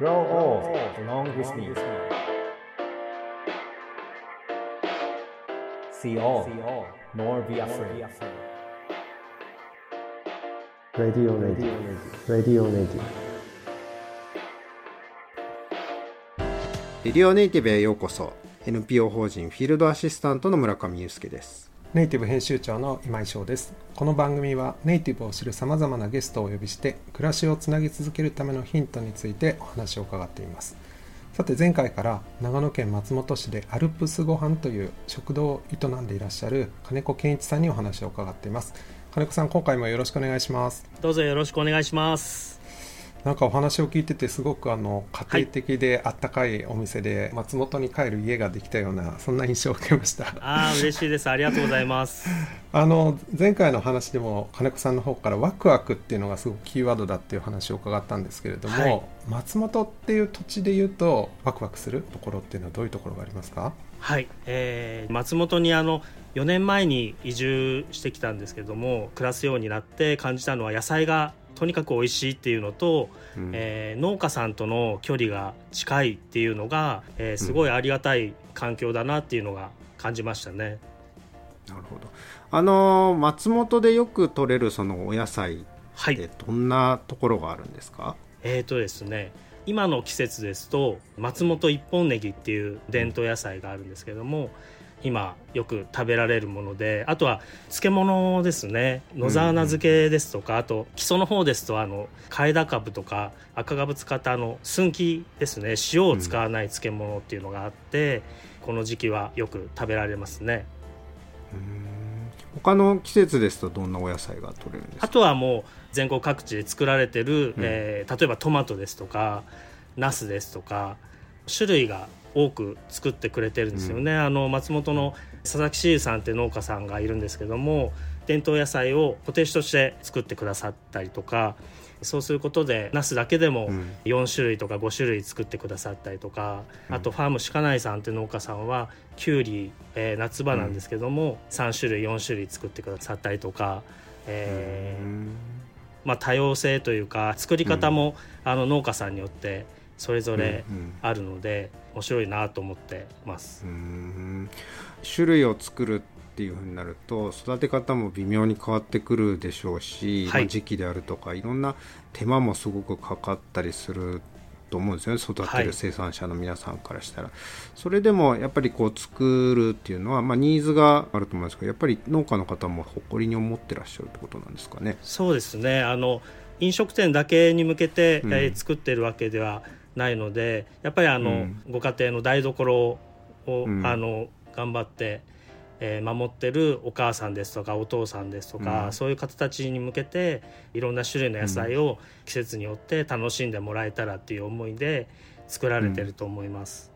Grow old along with me. See all, nor be afraid. Radio Radio Radio Radio レディオネイティブへようこそ NPO 法人フィールドアシスタントの村上祐介ですネイティブ編集長の今井翔です。この番組はネイティブを知るさまざまなゲストをお呼びして暮らしをつなぎ続けるためのヒントについてお話を伺っています。さて前回から長野県松本市でアルプスご飯という食堂を営んでいらっしゃる金子健一さんにお話を伺っています。金子さん今回もよろしくお願いします。どうぞよろしくお願いします。なんかお話を聞いててすごくあの家庭的であったかいお店で松本に帰る家ができたようなそんな印象を受けました。ああ嬉しいです。ありがとうございます。あの前回の話でも金子さんの方からワクワクっていうのがすごくキーワードだっていう話を伺ったんですけれども、はい、松本っていう土地でいうとワクワクするところっていうのはどういうところがありますか？はい、えー、松本にあの4年前に移住してきたんですけども暮らすようになって感じたのは野菜がとにかく美味しいっていうのと、うん、えー、農家さんとの距離が近いっていうのが、えー、すごいありがたい環境だなっていうのが感じましたね。なるほど。あの松本でよく取れるそのお野菜ってどんなところがあるんですか、はい、えーとですね今の季節ですと松本一本ネギっていう伝統野菜があるんですけども、今よく食べられるものであとは漬物ですね。野沢菜漬けですとか、うんうん、あと基礎の方ですとあの替田株とか赤株使ったあの寸木ですね。塩を使わない漬物っていうのがあって、うん、この時期はよく食べられますね。他の季節ですとどんなお野菜が取れるんですか？あとはもう全国各地で作られてる、うん、えー、例えばトマトですとかナスですとか種類が多く作ってくれてるんですよね、うん、あの松本の佐々木シーさんって農家さんがいるんですけども伝統野菜を固定として作ってくださったりとかそうすることでナスだけでも4種類とか5種類作ってくださったりとか、うん、あとファーム鹿内さんって農家さんはきゅうり、えー、夏場なんですけども、うん、3種類4種類作ってくださったりとか、えー、まあ、多様性というか作り方も、あの農家さんによってそれぞれあるので、面白いなと思ってます。種類を作るっていうふうになると育て方も微妙に変わってくるでしょうし、はい、時期であるとかいろんな手間もすごくかかったりすると思うんですよね育てる生産者の皆さんからしたら、はい、それでもやっぱりこう作るっていうのは、まあ、ニーズがあると思うんですけどやっぱり農家の方も誇りに思ってらっしゃるってことなんですかね。そうですね。あの飲食店だけに向けて、うん、え作ってるわけではないのでやっぱりあの、うん、ご家庭の台所を、うん、あの頑張って、えー、守ってるお母さんですとかお父さんですとか、うん、そういう方たちに向けていろんな種類の野菜を季節によって楽しんでもらえたらっていう思いで作られてると思います。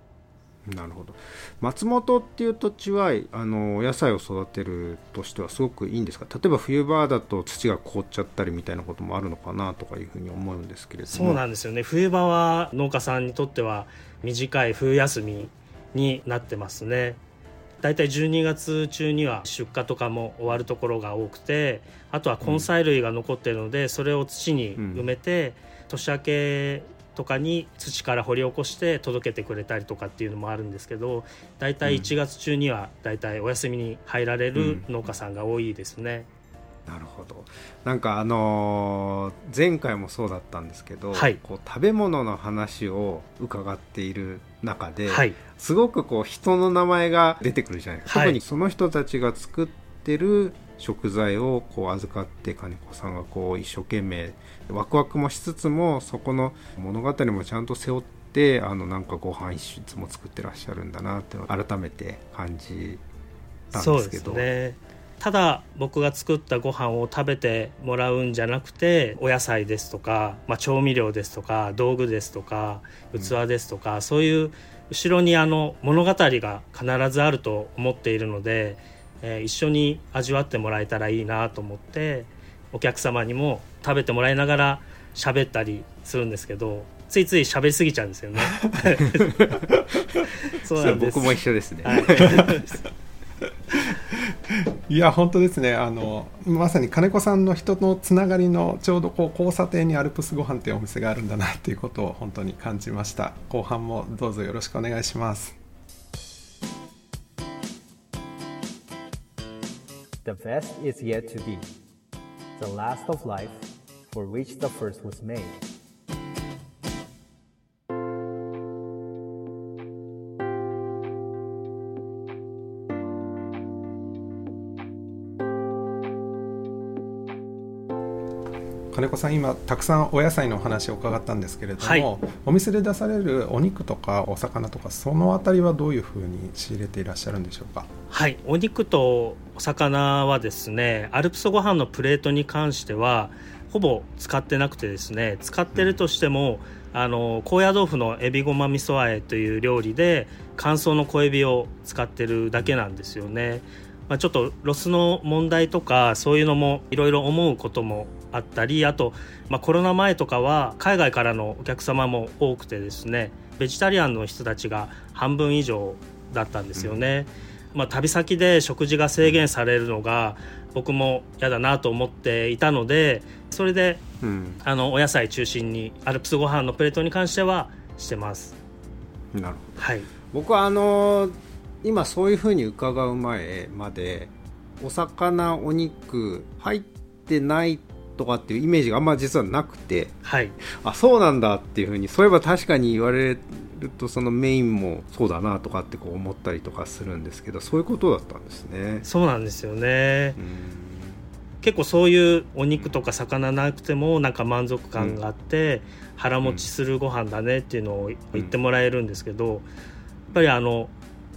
なるほど。松本っていう土地はあのお野菜を育てるとしてはすごくいいんですか？例えば冬場だと土が凍っちゃったりみたいなこともあるのかなとかいうふうに思うんですけれども。そうなんですよね。冬場は農家さんにとっては短い冬休みになってますね。大体12月中には出荷とかも終わるところが多くてあとは根菜類が残っているので、うん、それを土に埋めて、うん、年明けとかに土から掘り起こして届けてくれたりとかっていうのもあるんですけど大体1月中には大体お休みに入られる農家さんが多いですね。うん、なるほど。なんかあのー、前回もそうだったんですけど、はい、こう食べ物の話を伺っている中で、はい、すごくこう人の名前が出てくるじゃないですか、はい、特にその人たちが作ってる食材をこう預かって金子さんがこう一生懸命ワクワクもしつつもそこの物語もちゃんと背負ってあのなんかご飯一室も作ってらっしゃるんだなって改めて感じたんですけど。ね、ただ僕が作ったご飯を食べてもらうんじゃなくてお野菜ですとか、まあ、調味料ですとか道具ですとか器ですとか、うん、そういう後ろにあの物語が必ずあると思っているので、えー、一緒に味わってもらえたらいいなと思ってお客様にも食べてもらいながら喋ったりするんですけどついつい喋りすぎちゃうんですよね。そうなんです。僕も一緒ですね、はい、いや本当ですね。あのまさに金子さんの人のつながりのちょうどこう交差点にアルプスご飯っていうお店があるんだなっていうことを本当に感じました。後半もどうぞよろしくお願いします The best is yet to be. The last of life for which the first was made. 金子さん今たくさんお野菜のお話を伺ったんですけれども、はい、お店で出されるお肉とかお魚とかその辺りはどういうふうに仕入れていらっしゃるんでしょうか？はいお肉とお魚はですねアルプスご飯のプレートに関してはほぼ使ってなくてですね使ってるとしても、うん、あの高野豆腐のエビごま味噌あえという料理で乾燥の小エビを使ってるだけなんですよね。まあ、ちょっとロスの問題とかそういうのもいろいろ思うこともあったりあと、まあ、コロナ前とかは海外からのお客様も多くてですねベジタリアンの人たちが半分以上だったんですよね。うん、まあ、旅先で食事が制限されるのが僕も嫌だなと思っていたのでそれで、うん、あのお野菜中心にアルプスご飯のプレートに関してはしてます。なるほど、はい、僕はあの今そういうふうに伺う前までお魚お肉入ってないとかっていうイメージがあんま実はなくて、はい、あそうなんだっていうふうにそういえば確かに言われるとそのメインもそうだなとかってこう思ったりとかするんですけどそういうことだったんですね。そうなんですよね。結構そういうお肉とか魚なくてもなんか満足感があって、うん、腹持ちするご飯だねっていうのを言ってもらえるんですけど、やっぱりあの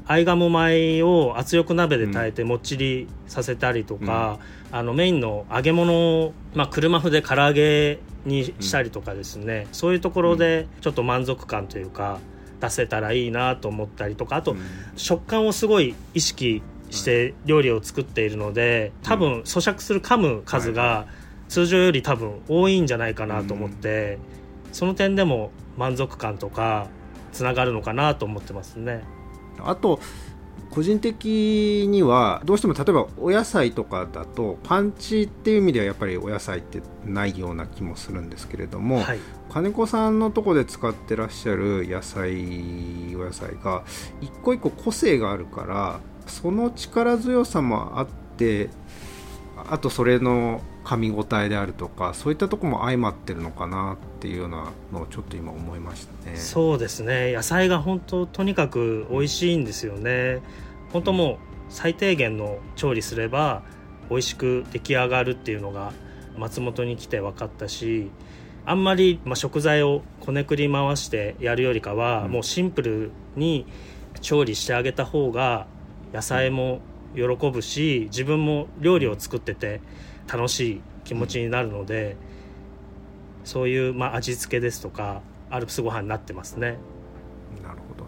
合鴨米を圧力鍋で炊いてもっちりさせたりとか、うん、あのメインの揚げ物を、まあ、車麩で唐揚げにしたりとかですね、うん、そういうところでちょっと満足感というか出せたらいいなと思ったりとか。あと、食感をすごい意識して料理を作っているので多分咀嚼する噛む数が通常より多分多いんじゃないかなと思って、その点でも満足感とかつながるのかなと思ってますね。あと個人的にはどうしても例えばお野菜とかだとパンチっていう意味ではやっぱりお野菜ってないような気もするんですけれども、はい、金子さんのとこで使ってらっしゃる野菜お野菜が一個一個個性があるからその力強さもあってあとそれの噛み応えであるとかそういったとこも相まってるのかなっていうようなのをちょっと今思いましたね。そうですね。野菜が本当とにかく美味しいんですよね。本当もう最低限の調理すれば美味しく出来上がるっていうのが松本に来て分かったしあんまり、まあ、食材をこねくり回してやるよりかは、うん、もうシンプルに調理してあげた方が野菜も喜ぶし自分も料理を作ってて楽しい気持ちになるので、そういう、まあ、味付けですとかアルプスご飯になってますね。なるほど。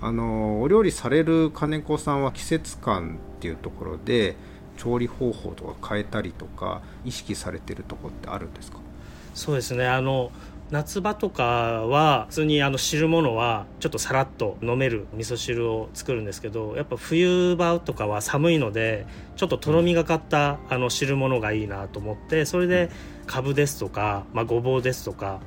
あのお料理される金子さんは季節感っていうところで調理方法とか変えたりとか意識されてるとこってあるんですか？そうですね。あの夏場とかは普通にあの汁物はちょっとさらっと飲める味噌汁を作るんですけどやっぱ冬場とかは寒いのでちょっととろみがかったあの汁物がいいなと思ってそれでかぶですとか、まあ、ごぼうですとか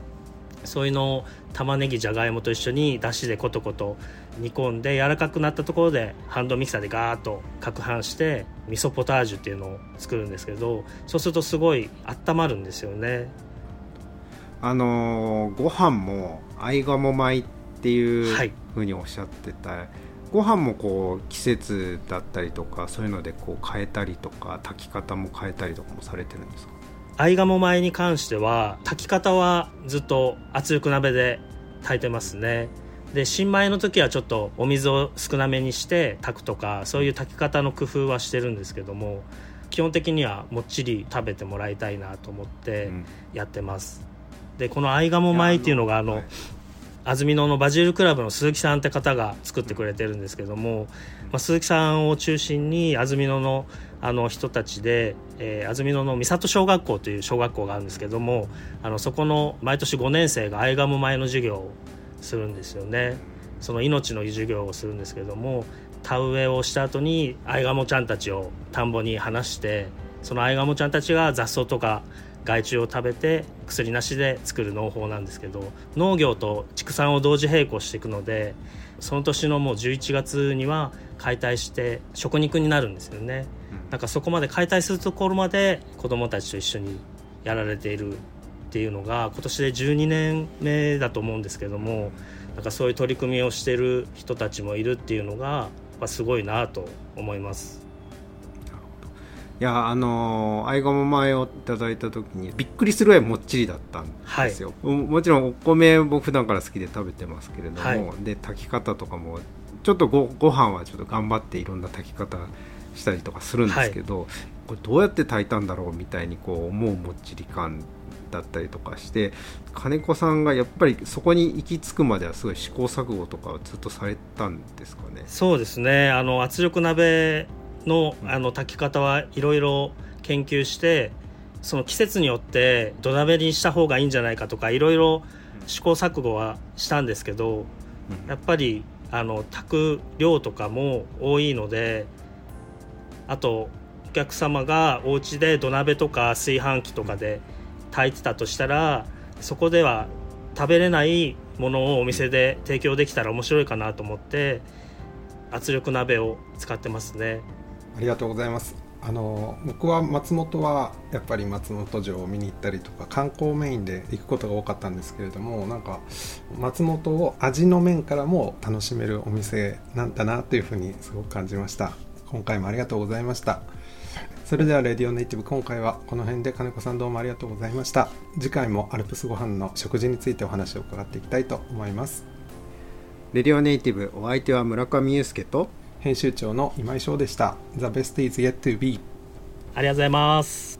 そういうのを玉ねぎじゃがいもと一緒にだしでコトコト煮込んで柔らかくなったところでハンドミキサーでガーッと攪拌して味噌ポタージュっていうのを作るんですけどそうするとすごい温まるんですよね。あのご飯も合鴨米っていうふうにおっしゃってた、はい、ご飯もこう季節だったりとかそういうのでこう変えたりとか炊き方も変えたりとかもされてるんですか？合鴨米に関しては炊き方はずっと圧力鍋で炊いてますね。で新米の時はちょっとお水を少なめにして炊くとかそういう炊き方の工夫はしてるんですけども基本的にはもっちり食べてもらいたいなと思ってやってます、でこの合鴨米っていうのがあの、安曇野のバジルクラブの鈴木さんって方が作ってくれてるんですけども、まあ、鈴木さんを中心に安曇野のあの人たちで、えー、安曇野の三郷小学校という小学校があるんですけどもあのそこの毎年5年生が合鴨米の授業をするんですよね。その命の授業をするんですけども田植えをした後にアイガモちゃんたちを田んぼに放してそのアイガモちゃんたちが雑草とか害虫を食べて薬なしで作る農法なんですけど農業と畜産を同時並行していくのでその年のもう11月には解体して食肉になるんですよね、なんかそこまで解体するところまで子どもたちと一緒にやられているっていうのが今年で12年目だと思うんですけどもなんかそういう取り組みをしてる人たちもいるっていうのがすごいなと思います。いやあのー、合鴨米をいただいた時にびっくりするぐらいもっちりだったんですよ、はい、もちろんお米僕普段から好きで食べてますけれども、はい、で炊き方とかもちょっとごご飯はちょっと頑張っていろんな炊き方したりとかするんですけど、はい、これどうやって炊いたんだろうみたいにこう思うもっちり感だったりとかして金子さんがやっぱりそこに行き着くまではすごい試行錯誤とかをずっとされたんですかね？そうですね。あの圧力鍋のあの炊き方はいろいろ研究してその季節によって土鍋にした方がいいんじゃないかとかいろいろ試行錯誤はしたんですけど、やっぱりあの炊く量とかも多いのであとお客様がお家で土鍋とか炊飯器とかで炊いてたとしたらそこでは食べれないものをお店で提供できたら面白いかなと思って圧力鍋を使ってますね。ありがとうございます。あの僕は松本はやっぱり松本城を見に行ったりとか観光メインで行くことが多かったんですけれどもなんか松本を味の面からも楽しめるお店なんだなというふうにすごく感じました。今回もありがとうございました。それではレディオネイティブ今回はこの辺で金子さんどうもありがとうございました。次回もアルプスご飯の食事についてお話を伺っていきたいと思います。レディオネイティブお相手は村上祐介と編集長の今井翔でした。The best is yet to be ありがとうございます。